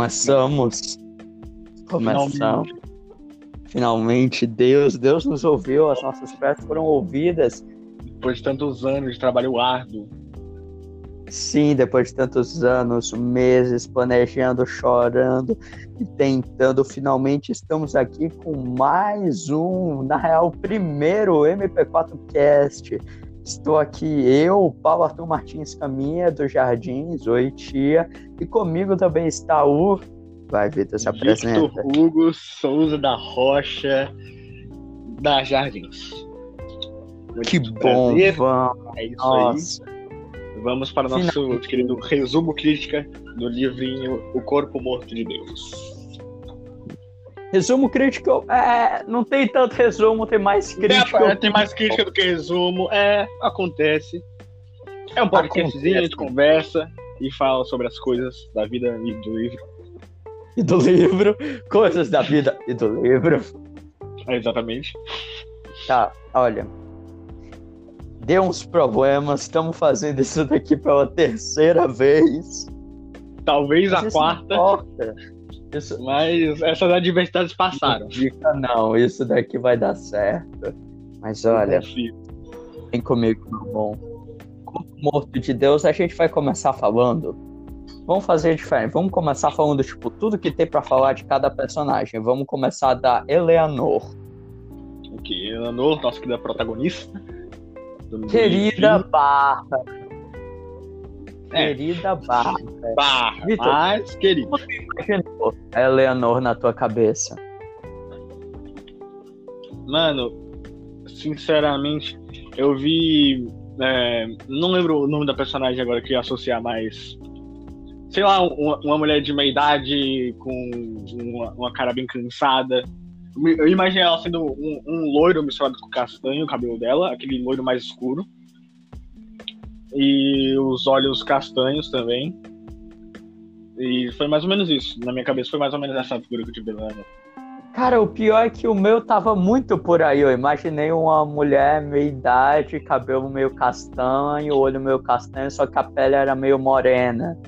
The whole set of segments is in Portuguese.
Começamos. Começamos. Finalmente, Deus, Deus nos ouviu, as nossas preces foram ouvidas. depois de tantos anos de trabalho árduo. Sim, depois de tantos anos, meses, planejando, chorando e tentando, finalmente estamos aqui com mais um, na real, primeiro MP4 Cast. Estou aqui, eu, Paulo Arthur Martins Caminha, dos Jardins, oi tia, e comigo também está o. Vai, Vitor, se apresenta. Victor Hugo Souza da Rocha, da Jardins. Muito Que bom, prazer, vamos. É isso Nossa. aí. Vamos para o nosso Finalmente. querido resumo crítica do livrinho O Corpo Morto de Deus. Resumo crítico, é, não tem tanto resumo, tem mais crítico. É, tem mais crítica do que resumo. É, acontece. É um podcastzinho, a gente conversa e fala sobre as coisas da vida e do livro. E do livro, coisas da vida e do livro. É, exatamente. Tá, olha. Deu uns problemas, estamos fazendo isso daqui pela terceira vez. Talvez Mas a isso não quarta, importa. Isso mas essas adversidades passaram. não dica, não, isso daqui vai dar certo. Mas olha, vem comigo, meu bom. Corpo morto de Deus, a gente vai começar falando. Vamos fazer diferente. Vamos começar falando, tipo, tudo que tem pra falar de cada personagem. Vamos começar da Eleanor. Ok, Eleanor, nossa querida protagonista. Querida. Barra. É. Querida Barra. Barra, Vitor. mas querido. Como tu imaginou a Eleanor na tua cabeça? Mano, sinceramente, eu vi. é, não lembro o nome da personagem agora que ia associar mais. Sei lá, uma, uma mulher de meia idade com uma, uma cara bem cansada. Eu imaginei ela sendo um, um loiro misturado com castanho, o cabelo dela, aquele loiro mais escuro. E os olhos castanhos também. E foi mais ou menos isso. Na minha cabeça foi mais ou menos essa figura que eu tive dela. Cara, o pior é que o meu tava muito por aí. Eu imaginei uma mulher meia idade, cabelo meio castanho, olho meio castanho, só que a pele era meio morena.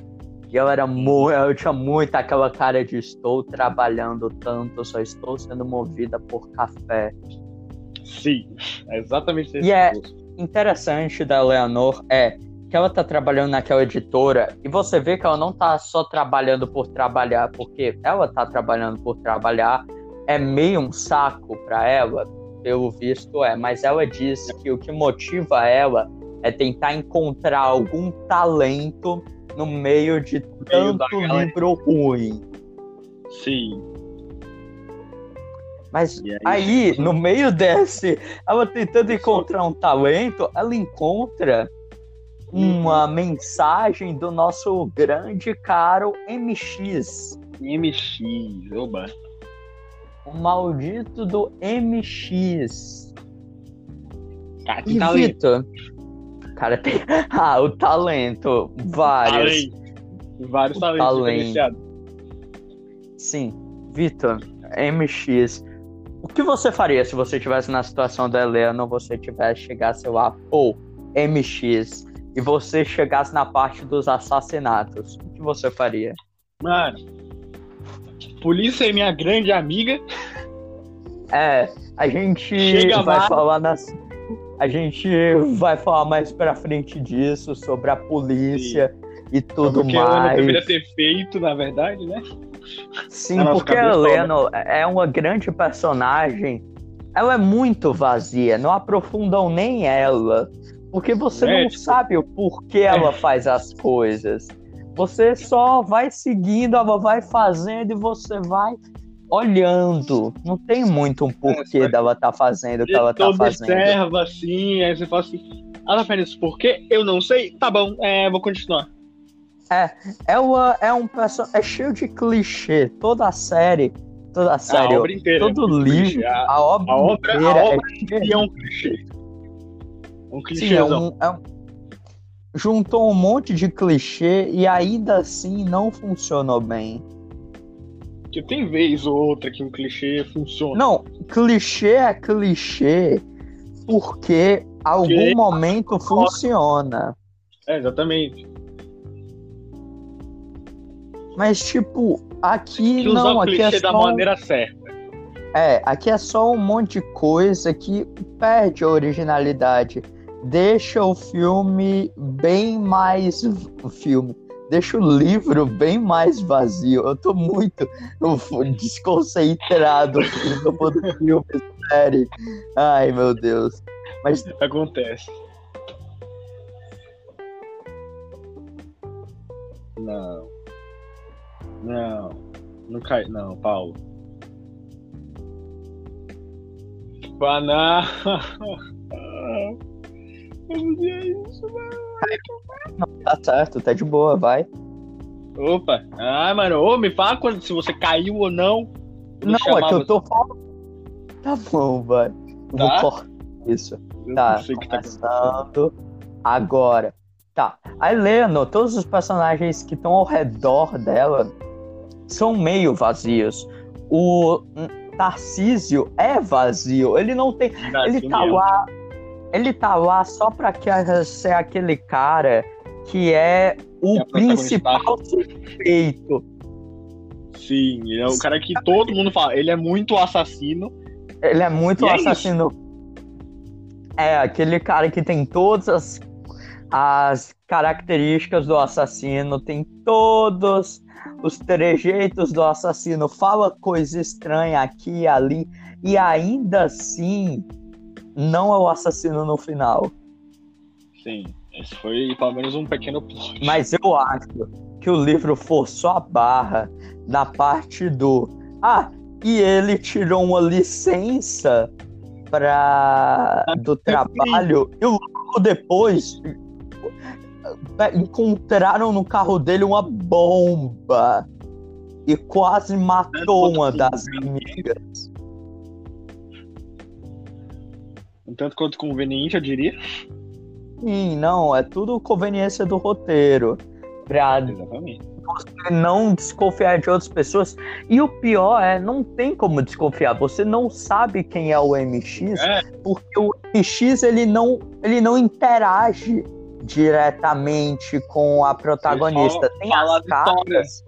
E eu era muito, eu tinha muito aquela cara de estou trabalhando tanto, só estou sendo movida por café. Sim, é exatamente esse E é-. Interessante da Leonor é que ela tá trabalhando naquela editora e você vê que ela não tá só trabalhando por trabalhar, porque ela tá trabalhando por trabalhar, é meio um saco para ela, pelo visto é, mas ela diz que o que motiva ela é tentar encontrar algum talento no meio de tanto livro ruim. Sim. Mas E aí, aí, no meio desse, ela tentando encontrar um talento, ela encontra uma mensagem do nosso grande caro MX. MX, oba. O maldito do MX. Cara, E tem talento. Vitor? Cara, tem. Ah, o talento. Vários. Talento. Vários O talentos talento. Sim. Vitor, MX. O que você faria se você estivesse na situação da Helena ou você tivesse chegasse lá, pô, MX, e você chegasse na parte dos assassinatos? O que você faria? Mano, polícia é minha grande amiga. É, a gente Chega vai lá. falar nas. A gente vai falar mais pra frente disso, sobre a polícia e tudo porque ela não mais. deveria ter feito, na verdade, né? Sim, porque a Helena é uma grande personagem. Ela é muito vazia, não aprofundam nem ela. Porque você É, não tipo- sabe o porquê ela faz as coisas. Você só vai seguindo, ela vai fazendo e você vai olhando. Não tem muito um porquê É, dela tá fazendo o que Você ela tá fazendo. observa assim, aí você fala assim. Ela faz isso por quê? Eu não sei. Tá bom, é, vou continuar. Ela é um personagem. É cheio de clichê. Toda a série. Toda a série. a obra inteira. todo é livro. clichê. A, A obra, a obra, inteira a é obra si é um clichê. Um Sim, é um, é um- Juntou um monte de clichê e ainda assim não funcionou bem. Que tem vez ou outra que um clichê funciona. Não, clichê é clichê porque algum Porque- momento funciona. É, exatamente. Mas, tipo, aqui Que não, aqui é da só. maneira certa. É, aqui é só um monte de coisa que perde a originalidade. Deixa o filme bem mais. O filme. Deixa o livro bem mais vazio. Eu tô muito desconcentrado no filme, sério. Ai, meu Deus. Mas Acontece. Não. Não. Não cai. Não, Paulo. Eu não dizia isso, mano. tá certo, tá de boa, vai. Opa. Ah, mano. Ô, me fala quando, se você caiu ou não. Não, é que eu tô falando. Tá bom, vai. Tá? Vou cortar isso. Eu Tá, não sei que tá começando agora. Tá, a Helena, todos os personagens que estão ao redor dela são meio vazios. O Tarcísio é vazio, ele não tem. Ele tá mesmo. lá. Ele tá lá só pra que- ser aquele cara que é o É principal suspeito. Sim, ele é o cara que todo mundo fala. Ele é muito assassino. Ele é muito é assassino. É, aquele cara que tem todas as, as características do assassino, tem todos os trejeitos do assassino, fala coisa estranha aqui e ali, e ainda assim não é o assassino no final. Sim, esse foi pelo menos um pequeno plot. Mas eu acho que o livro forçou a barra na parte do. Ah, e ele tirou uma licença para do trabalho e logo depois encontraram no carro dele uma bomba e quase matou uma das amigas. Um tanto quanto conveniente, eu diria. Sim, não, é tudo conveniência do roteiro. Pra Exatamente. não desconfiar de outras pessoas. E o pior é, não tem como desconfiar. Você não sabe quem é o MX, É. porque o MX ele não, ele não interage diretamente com a protagonista. Tem as as cartas.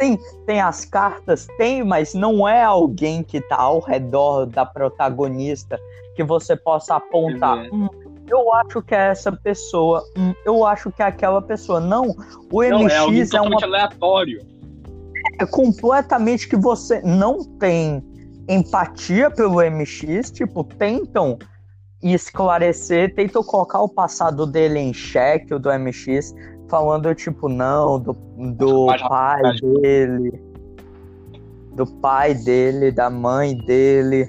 Sim, tem as cartas, tem, mas não é alguém que tá ao redor da protagonista que você possa apontar. Uhum. "Hum, eu acho que é essa pessoa. Hum, eu acho que é aquela pessoa. Não, o Não, MX é é uma aleatório. é completamente que você não tem empatia pelo MX, tipo, tentam esclarecer, tentam colocar o passado dele em xeque, o do MX, falando, tipo, não, do, do pai dele, do pai dele, da mãe dele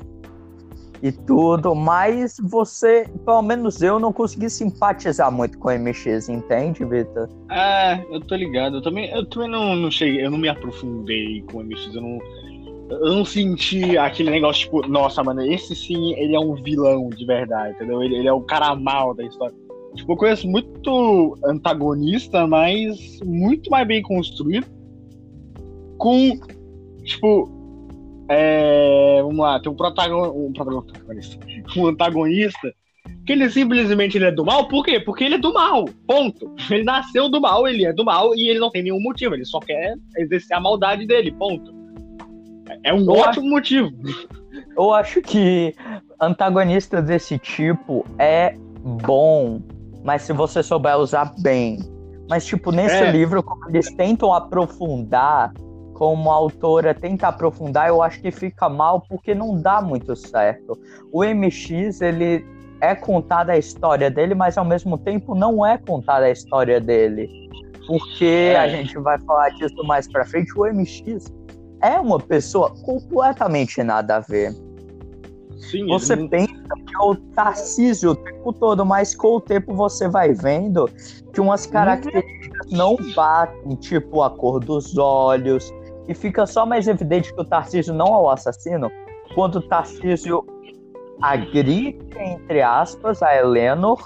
e tudo, mas você, pelo menos eu, não consegui simpatizar muito com o MX, entende, Vitor? É, eu tô ligado. Eu também, eu também não, não cheguei, eu não me aprofundei com o MX, eu não, eu não senti aquele negócio, tipo, nossa, mano, esse sim, ele é um vilão de verdade, entendeu? Ele, ele é o cara mal da história. Tipo, eu conheço muito antagonista, mas muito mais bem construído. Com, tipo, é, vamos lá, tem um, protagon, um protagonista, um antagonista que ele simplesmente ele é do mal, por quê? Porque ele é do mal, ponto. Ele nasceu do mal, ele é do mal e ele não tem nenhum motivo, ele só quer exercer a maldade dele, ponto. É um Eu ótimo motivo. Eu acho que antagonista desse tipo é bom, mas se você souber usar bem. Mas, tipo, nesse É. livro, como eles tentam aprofundar, como a autora tenta aprofundar, eu acho que fica mal porque não dá muito certo. O MX, ele é contada a história dele, mas ao mesmo tempo não é contada a história dele. Porque É. a gente vai falar disso mais pra frente, o MX é uma pessoa completamente nada a ver. Sim, Você ele pensa que é o Tarcísio o tempo todo, mas com o tempo você vai vendo que umas características não batem, tipo a cor dos olhos, e fica só mais evidente que o Tarcísio não é o assassino quando o Tarcísio agride, entre aspas, a Eleanor,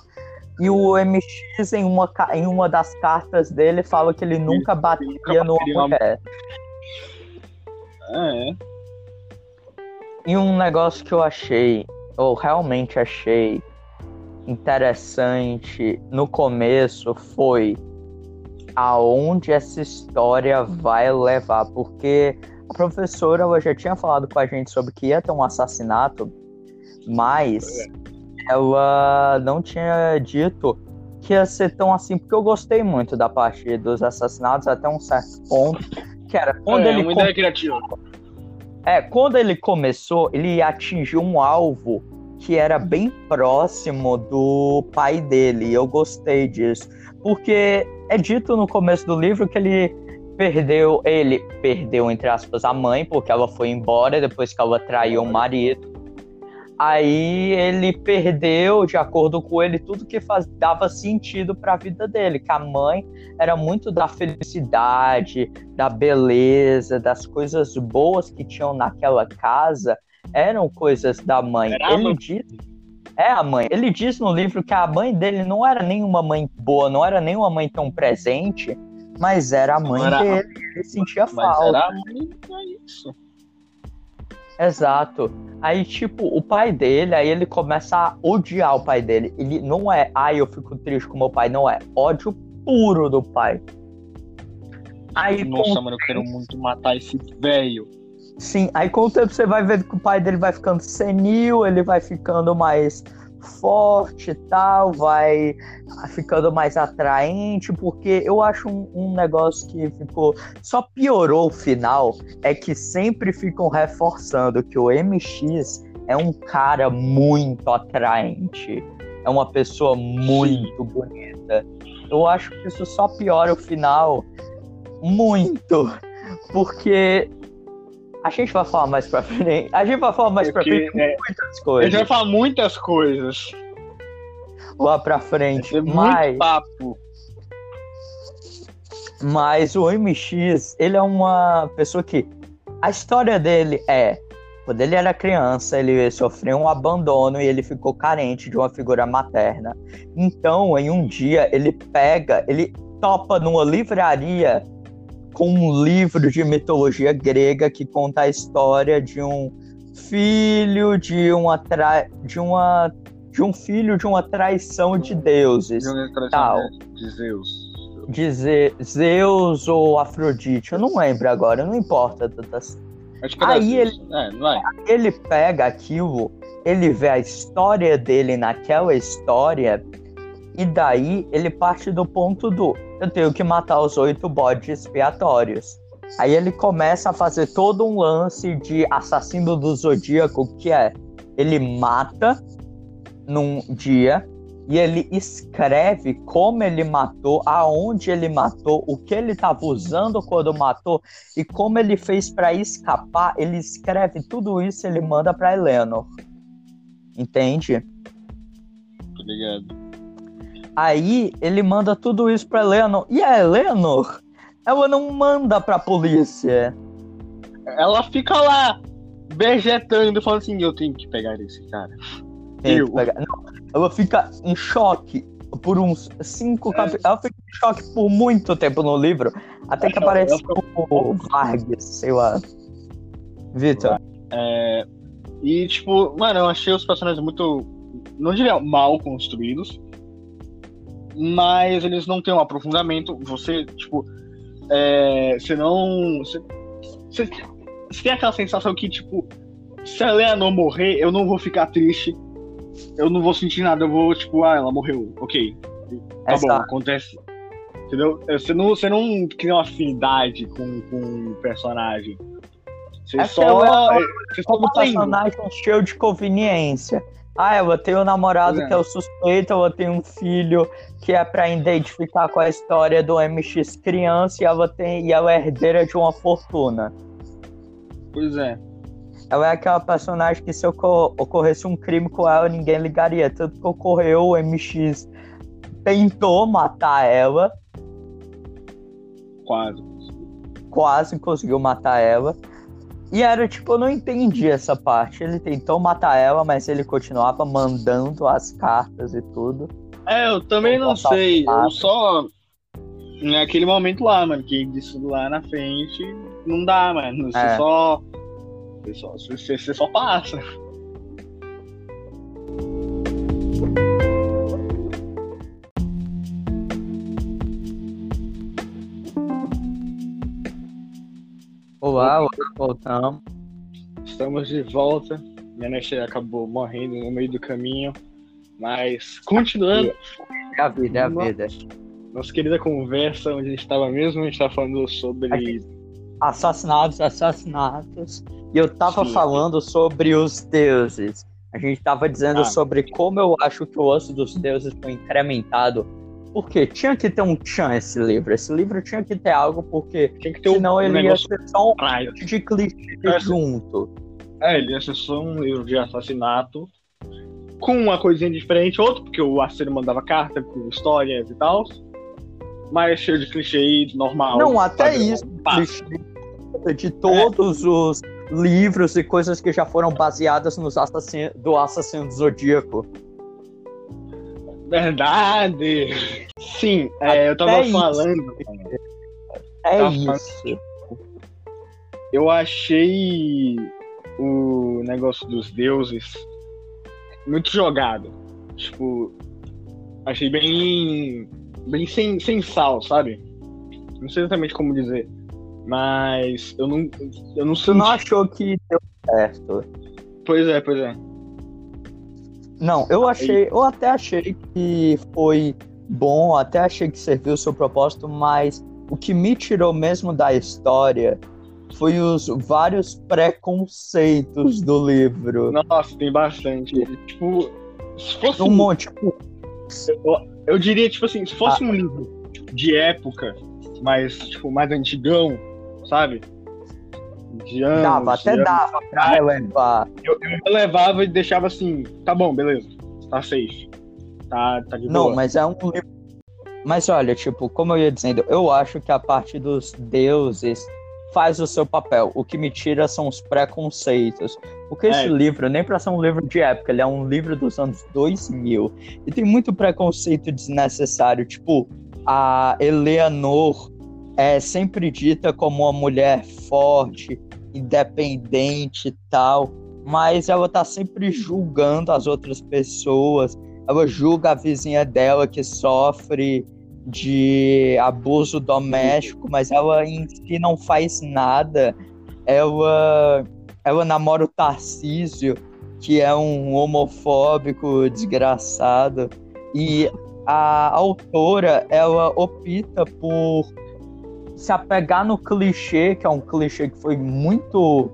e o MX, em uma, em uma das cartas dele, fala que ele nunca bateria numa bateria numa- mulher. É, E um negócio que eu achei, ou realmente achei interessante no começo foi aonde essa história vai levar, porque a professora ela já tinha falado com a gente sobre que ia ter um assassinato, mas ela não tinha dito que ia ser tão assim, porque eu gostei muito da parte dos assassinatos até um certo ponto, era quando é, ele uma ideia criativa. é, quando ele começou, ele atingiu um alvo que era bem próximo do pai dele. E eu gostei disso. Porque é dito no começo do livro que ele perdeu, ele perdeu, entre aspas, a mãe, porque ela foi embora depois que ela traiu o marido. Aí ele perdeu, de acordo com ele, tudo que faz, dava sentido para a vida dele, que a mãe era muito da felicidade, da beleza, das coisas boas que tinham naquela casa, eram coisas da mãe. Era ele diz, é a mãe. Ele diz no livro que a mãe dele não era nenhuma mãe boa, não era nenhuma mãe tão presente, mas era a mãe Era- dele. Ele sentia Mas falta. era a mãe, é isso. Exato. Aí, tipo, o pai dele, aí ele começa a odiar o pai dele. Ele não é, ai, eu fico triste com meu pai, não é. Ódio puro do pai. Aí, Nossa, com, mano, eu quero muito matar esse velho. sim, aí com o tempo você vai ver que o pai dele vai ficando senil, ele vai ficando mais forte e tal, vai ficando mais atraente, porque eu acho um, um negócio que ficou. Só piorou o final, é que sempre ficam reforçando que o MX é um cara muito atraente, é uma pessoa muito bonita. Eu acho que isso só piora o final muito, porque a gente vai falar mais pra frente. A gente vai falar mais pra Porque, frente é, muitas a gente coisas vai falar muitas coisas. lá pra frente, ter mas muito papo. Mas o MX, ele é uma pessoa que. A história dele é. Quando ele era criança, ele sofreu um abandono e ele ficou carente de uma figura materna. Então, em um dia, ele pega, ele topa numa livraria com um livro de mitologia grega que conta a história de um filho de uma tra... de uma de um filho de uma traição de deuses Tal. de Zeus. de Ze- Zeus ou Afrodite, eu não lembro agora, não importa. Aí Zeus. É. Ele pega aquilo, ele vê a história dele naquela história, e daí ele parte do ponto do eu tenho que matar os oito bodes expiatórios. Aí ele começa a fazer todo um lance de assassino do zodíaco, que é ele mata num dia e ele escreve como ele matou, aonde ele matou, o que ele estava usando quando matou e como ele fez para escapar. Ele escreve tudo isso e ele manda para Eleanor. Entende? Ligado? Aí ele manda tudo isso para Eleanor e a Eleanor, ela não manda para polícia. Ela fica lá, vegetando, falando assim: eu tenho que pegar esse cara. Eu. pegar- Não, ela fica em choque por uns cinco É. capítulos. Ela fica em choque por muito tempo no livro, até que Ela- aparece fica- o Vargas, sei lá. Vitor, É, e, tipo, mano, eu achei os personagens muito. Não diria mal construídos, mas eles não têm um aprofundamento. Você, tipo, é, você não. Você, você, você tem aquela sensação que, tipo, se a Leonor morrer, eu não vou ficar triste. Eu não vou sentir nada, eu vou, tipo, ah, ela morreu, ok. Tá bom, Exato. acontece. Entendeu? Você não, você não cria uma afinidade com, com o personagem. Você É que só. ela- Você só tá indo. personagem cheio de conveniência. Ah, ela tem um namorado é. que é o suspeito, ela tem um filho que é pra identificar com a história do MX criança e ela tem e ela é herdeira de uma fortuna. Pois é. Ela é aquela personagem que se ocor- ocorresse um crime com ela, ninguém ligaria. Tanto que ocorreu, o MX tentou matar ela, Quase. quase conseguiu matar ela. E era tipo, eu não entendi essa parte. Ele tentou matar ela, mas ele continuava mandando as cartas e tudo. É, eu também não sei. Eu só. Naquele momento lá, mano, que disso lá na frente não dá, mano. Você É. só. Você só, você, você só passa. Olá, olá, voltamos. Estamos de volta. Minha net acabou morrendo no meio do caminho. Mas, continuando. É a vida, é a vida. Nossa querida conversa, onde a gente estava mesmo, a gente estava falando sobre. Assassinatos, assassinatos. E eu tava Sim. falando sobre os deuses. A gente tava dizendo Ah. sobre como eu acho que o osso dos deuses foi incrementado. Porque tinha que ter um tchan esse livro. Esse livro tinha que ter algo, porque Tinha que ter um, senão um ele ia ser só um praia. monte de clichê junto. É, ele ia ser só um livro de assassinato. Com uma coisinha diferente, outro, porque o Arcelo mandava carta com histórias e tal. Mas cheio de clichê normal. Não, até isso. clichê de todos os livros e coisas que já foram baseadas nos assassinos do assassino do zodíaco. Verdade! Sim, é, eu tava isso. falando. É Tá isso. Eu achei o negócio dos deuses muito jogado. Tipo, achei bem. bem sem, sem sal, sabe? Não sei exatamente como dizer. Mas eu não. Eu não Tu senti. não achou que deu certo? Pois é, pois é. Não, eu achei, eu até achei que foi bom, até achei que serviu o seu propósito, mas o que me tirou mesmo da história foi os vários preconceitos do livro. Nossa, tem bastante. Tipo, se fosse Um um, monte, tipo, eu diria, tipo assim, se Ah. fosse um livro de época, mais, tipo, mais antigão, sabe? De anos. dava, até anos. dava pra relevar. Eu, eu levava e deixava assim, tá bom, beleza, tá safe. Tá, tá de Não, boa. mas é um livro. Mas olha, tipo, como eu ia dizendo, eu acho que a parte dos deuses faz o seu papel. O que me tira são os preconceitos. Porque esse É. livro, nem pra ser um livro de época, ele é um livro dos anos 2000. E tem muito preconceito desnecessário. Tipo, a Eleanor é sempre dita como uma mulher forte, independente e tal. Mas ela tá sempre julgando as outras pessoas ela julga a vizinha dela que sofre de abuso doméstico, mas ela em si não faz nada. Ela, ela namora o Tarcísio, que é um homofóbico desgraçado, e a autora ela opta por se apegar no clichê, que é um clichê que foi muito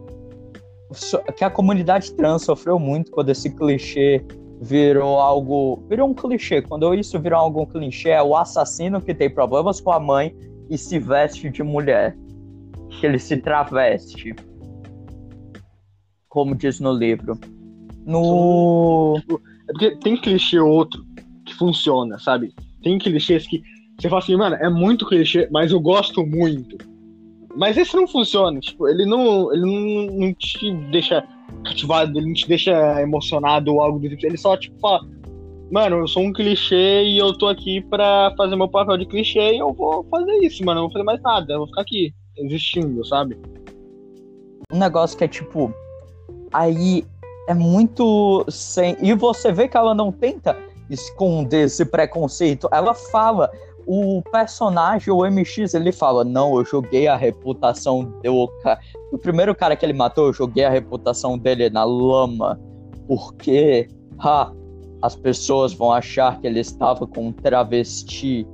que a comunidade trans sofreu muito quando esse clichê virou algo. Virou um clichê. Quando isso virou algum clichê, é o assassino que tem problemas com a mãe e se veste de mulher. Que ele se traveste. Como diz no livro. No. É porque tem clichê outro que funciona, sabe? Tem clichês que você fala assim, mano, é muito clichê, mas eu gosto muito. Mas esse não funciona, tipo, ele não, ele não, te deixa cativado, ele não te deixa emocionado ou algo do tipo. Ele só, tipo, fala, mano, eu sou um clichê e eu tô aqui pra fazer meu papel de clichê e eu vou fazer isso, mano. Eu não vou fazer mais nada, eu vou ficar aqui, existindo, sabe? um negócio que é tipo. Aí é muito sem. E você vê que ela não tenta esconder esse preconceito. Ela fala. O personagem, o MX, ele fala: Não, eu joguei a reputação do. ca- O primeiro cara que ele matou, eu joguei a reputação dele na lama. Porque. Ha, as pessoas vão achar que ele estava com um travesti.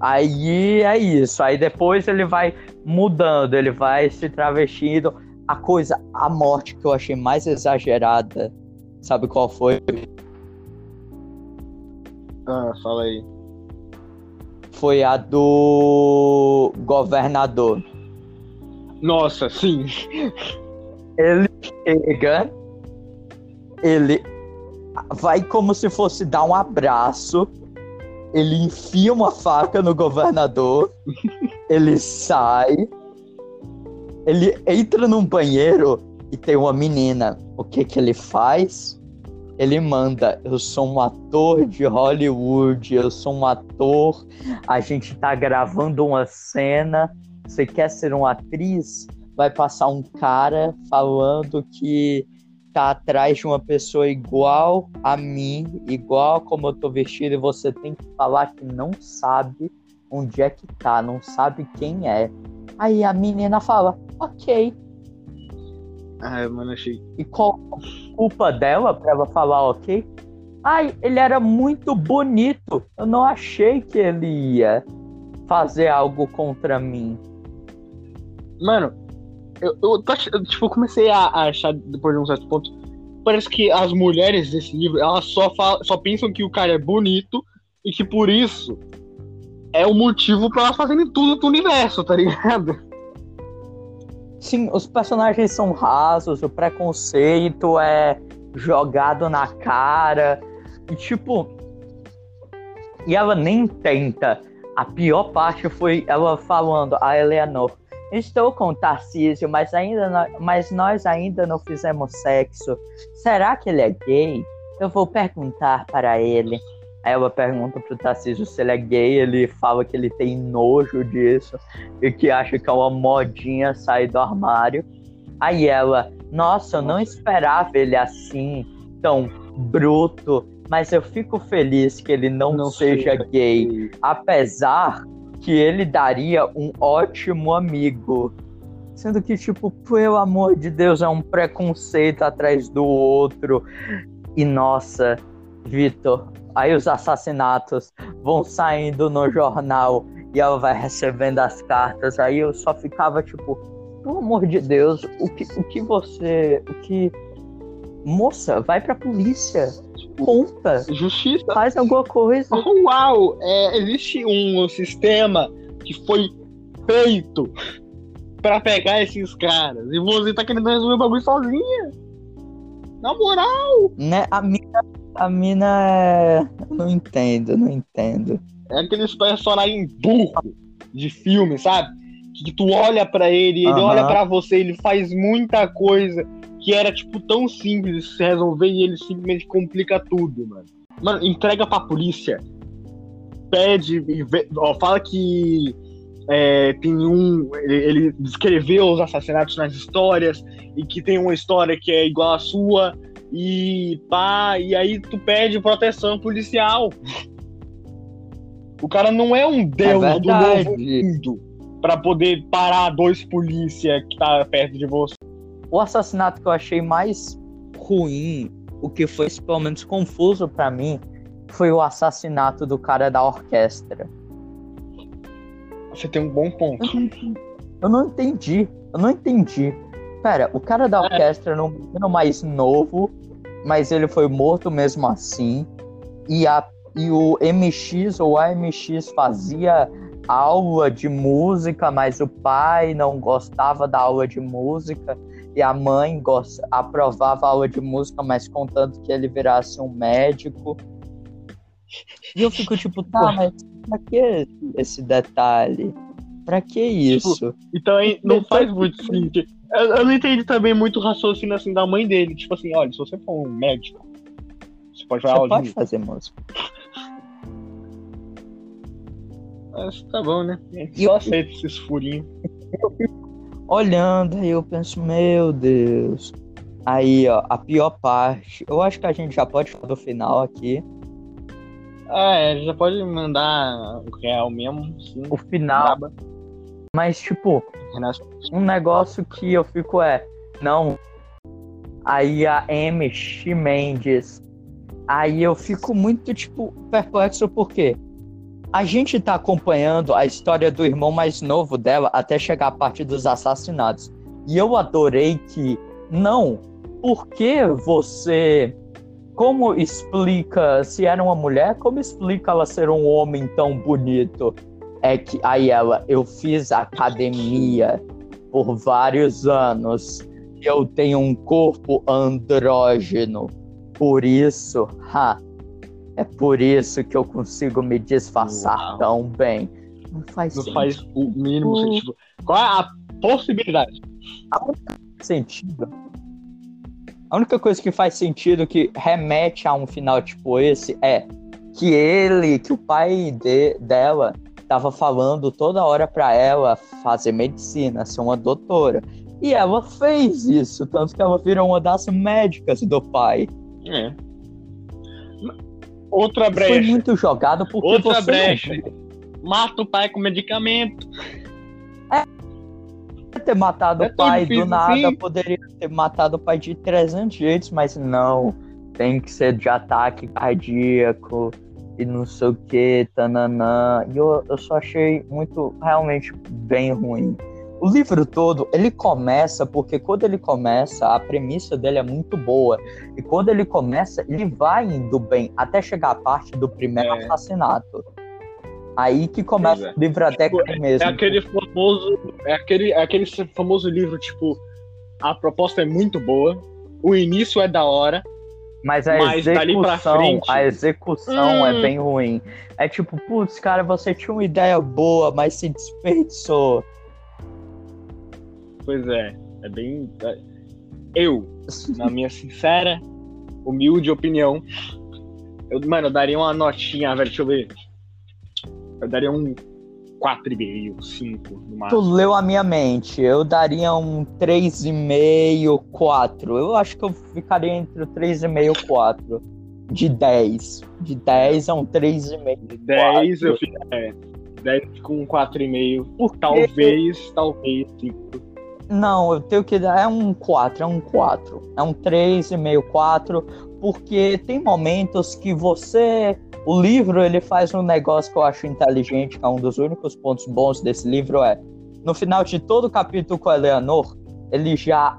Aí é isso. Aí depois ele vai mudando, ele vai se travestindo. A coisa, a morte que eu achei mais exagerada, sabe qual foi? Ah, fala aí. Foi a do governador. Nossa, sim. Ele chega, ele vai como se fosse dar um abraço, ele enfia uma faca no governador, ele sai, ele entra num banheiro e tem uma menina. O que que ele faz? Ele manda, eu sou um ator de Hollywood, eu sou um ator, a gente tá gravando uma cena, você quer ser uma atriz? Vai passar um cara falando que tá atrás de uma pessoa igual a mim, igual como eu tô vestido, e você tem que falar que não sabe onde é que tá, não sabe quem é. Aí a menina fala, ok. Ah, mano, achei. E qual a culpa dela pra ela falar ok? Ai, ele era muito bonito. Eu não achei que ele ia fazer algo contra mim. Mano, eu, eu, tô tipo, comecei a, a achar, depois de um certo ponto, parece que as mulheres desse livro, elas só, falam, só pensam que o cara é bonito e que por isso é o motivo pra elas fazerem tudo do universo, tá ligado? Sim, os personagens são rasos, o preconceito é jogado na cara. E tipo. E ela nem tenta. A pior parte foi ela falando a Eleanor. Estou com Tarcísio, mas, ainda não- mas nós ainda não fizemos sexo. Será que ele é gay? Eu vou perguntar para ele. Aí ela pergunta pro Tarcísio se ele é gay, ele fala que ele tem nojo disso e que acha que é uma modinha sair do armário. Aí ela, nossa, eu não esperava ele assim, tão bruto, mas eu fico feliz que ele não, Não seja seja gay, apesar que ele daria um ótimo amigo. Sendo que, tipo, pelo amor de Deus, é um preconceito atrás do outro. E nossa, Vitor, aí os assassinatos vão saindo no jornal e ela vai recebendo as cartas. Aí eu só ficava tipo, pelo amor de Deus, o que, o que você. O que. Moça, vai pra polícia. Conta. Justiça. Faz alguma coisa. Oh, uau! É, existe um sistema que foi feito pra pegar esses caras. E você tá querendo resolver o bagulho sozinha. Na moral, Né? A mina. A mina é. Não entendo, não entendo. é aqueles personagens burro de filme, sabe? Que tu olha pra ele, ele Aham. olha pra você, ele faz muita coisa que era, tipo, tão simples de se resolver e ele simplesmente complica tudo, mano. Mano, entrega pra polícia. Pede, ó, fala que é, tem um. Ele, ele descreveu os assassinatos nas histórias e que tem uma história que é igual à sua. E pá, e aí tu pede proteção policial. O cara não é um deus do verdade. novo mundo pra poder parar dois polícia que tá perto de você. O assassinato que eu achei mais ruim, o que foi pelo menos confuso pra mim, foi o assassinato do cara da orquestra. Você tem um bom ponto. Eu não entendi. Eu não entendi. Pera, o cara da orquestra era um menino mais novo, mas ele foi morto mesmo assim. E, a, e o MX ou AMX fazia aula de música, mas o pai não gostava da aula de música. E a mãe gos- aprovava a aula de música, mas contanto que ele virasse um médico. E eu fico tipo, tá, mas pra que esse detalhe? Pra que isso? Então aí não faz muito sentido. Eu, eu não entendi também muito o raciocínio assim da mãe dele. Tipo assim, olha, se você for um médico, você pode fazer Você pode fazer música. Mas tá bom, né? E Só eu- aceita esses furinhos. Olhando, aí eu penso, meu Deus. Aí, ó, a pior parte. Eu acho que a gente já pode falar do final aqui. Ah, é, já pode mandar o real mesmo, sim. O final. Braba. Mas, tipo, um negócio que eu fico é. Não. Aí a M. X. Mendes. Aí eu fico muito, tipo, perplexo porque a gente tá acompanhando a história do irmão mais novo dela até chegar a parte dos assassinatos. E eu adorei que, não, por que você. Como explica se era uma mulher? Como explica ela ser um homem tão bonito? É que aí ela, eu fiz academia por vários anos e eu tenho um corpo andrógeno. Por isso, ha, é por isso que eu consigo me disfarçar Uau. tão bem. Não faz Não sentido. faz o mínimo Uh. sentido. Qual é a possibilidade? sentido. A única coisa que faz sentido que remete a um final tipo esse é que ele, que o pai de, dela tava falando toda hora pra ela fazer medicina, ser uma doutora. E ela fez isso, tanto que ela virou uma das médicas do pai. É. Outra Foi brecha. muito jogado porque Outra não brecha. vê. Mata o pai com medicamento. ter matado É o pai difícil do nada, assim. poderia ter matado o pai de 300 jeitos, mas não. Tem que ser de ataque cardíaco e não sei o que, tananã. E eu, eu só achei muito, realmente, bem ruim. O livro todo, ele começa, porque quando ele começa, a premissa dele é muito boa. E quando ele começa, ele vai indo bem, até chegar a parte do primeiro É. assassinato. Aí que começa é. o livro até Tipo, cair mesmo. É aquele famoso. É aquele, é aquele famoso livro, tipo, a proposta é muito boa, o início é da hora, Mas a Mas execução, frente- a execução é Hum. bem ruim. É tipo, putz, cara, você tinha uma ideia boa, mas se desperdiçou. pois é, é bem. é- Eu, na minha sincera, humilde opinião, eu, mano, eu daria uma notinha, velho, deixa eu ver. Eu daria um 4,5, 5 no Tu máximo. leu a minha mente. Eu daria um 3,5, 4. Eu acho que eu ficaria entre o 3,5 e 4. De 10. De 10 a um 3,5. De 10 eu fico. É, 10 com 4,5. Por talvez, talvez 5. Não, eu tenho que dar. É um 4, é um 4. É um 3,5, 4. Porque tem momentos que você. O livro ele faz um negócio que eu acho inteligente, que é um dos únicos pontos bons desse livro é. No final de todo o capítulo com Eleanor, ele já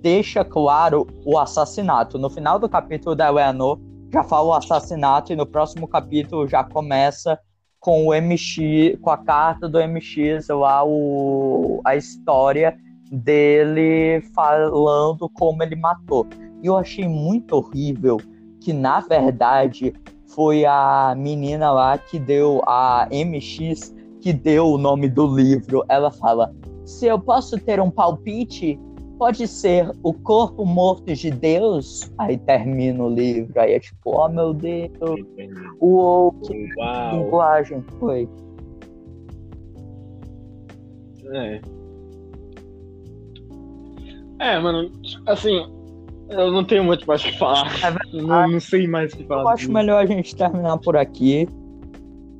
deixa claro o assassinato. No final do capítulo da Eleanor, já fala o assassinato, e no próximo capítulo já começa com o MX, com a carta do MX lá, o, a história dele falando como ele matou. E eu achei muito horrível que, na verdade, foi a menina lá que deu, a MX, que deu o nome do livro. Ela fala: Se eu posso ter um palpite, pode ser o corpo morto de Deus? Aí termina o livro. Aí é tipo: Oh meu Deus, uou, que Uau. linguagem foi. É. É, mano, assim, eu não tenho muito mais o que falar. É não, não sei mais o que falar. Eu acho melhor a gente terminar por aqui.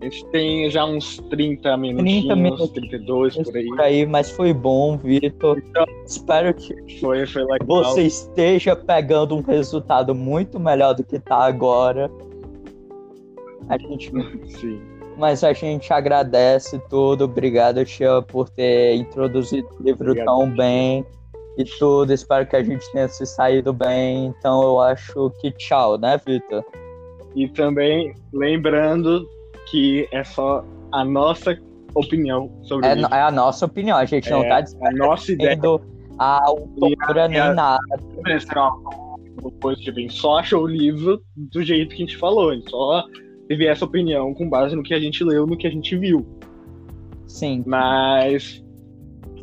A gente tem já uns 30 minutinhos, 30 minutos. 32 por aí. Por aí, mas foi bom, Vitor. Espero que Foi, foi legal. você esteja pegando um resultado muito melhor do que tá agora. A gente, Sim. mas a gente agradece tudo. Obrigado, Tia, por ter introduzido o livro Obrigado. tão bem e tudo. Espero que a gente tenha se saído bem. Então eu acho que tchau, né, Vitor? E também lembrando que é só a nossa opinião sobre É, isso. é a nossa opinião. A gente não É, tá a nossa ideia. dizendo a autora nem a- nada. Coisa que vem só achou o livro do jeito que a gente falou. A gente só teve essa opinião com base no que a gente leu, no que a gente viu. Sim. Mas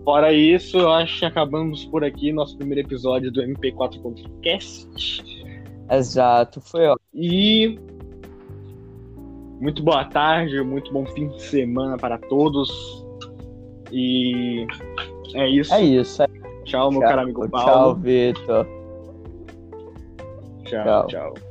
fora isso, eu acho que acabamos por aqui nosso primeiro episódio do MP4 Podcast. Exato, foi ó. E muito boa tarde, muito bom fim de semana para todos. E é isso. É isso. É Tchau, meu Tchau, caro amigo tchau, Paulo. Vitor. tchau. tchau. tchau.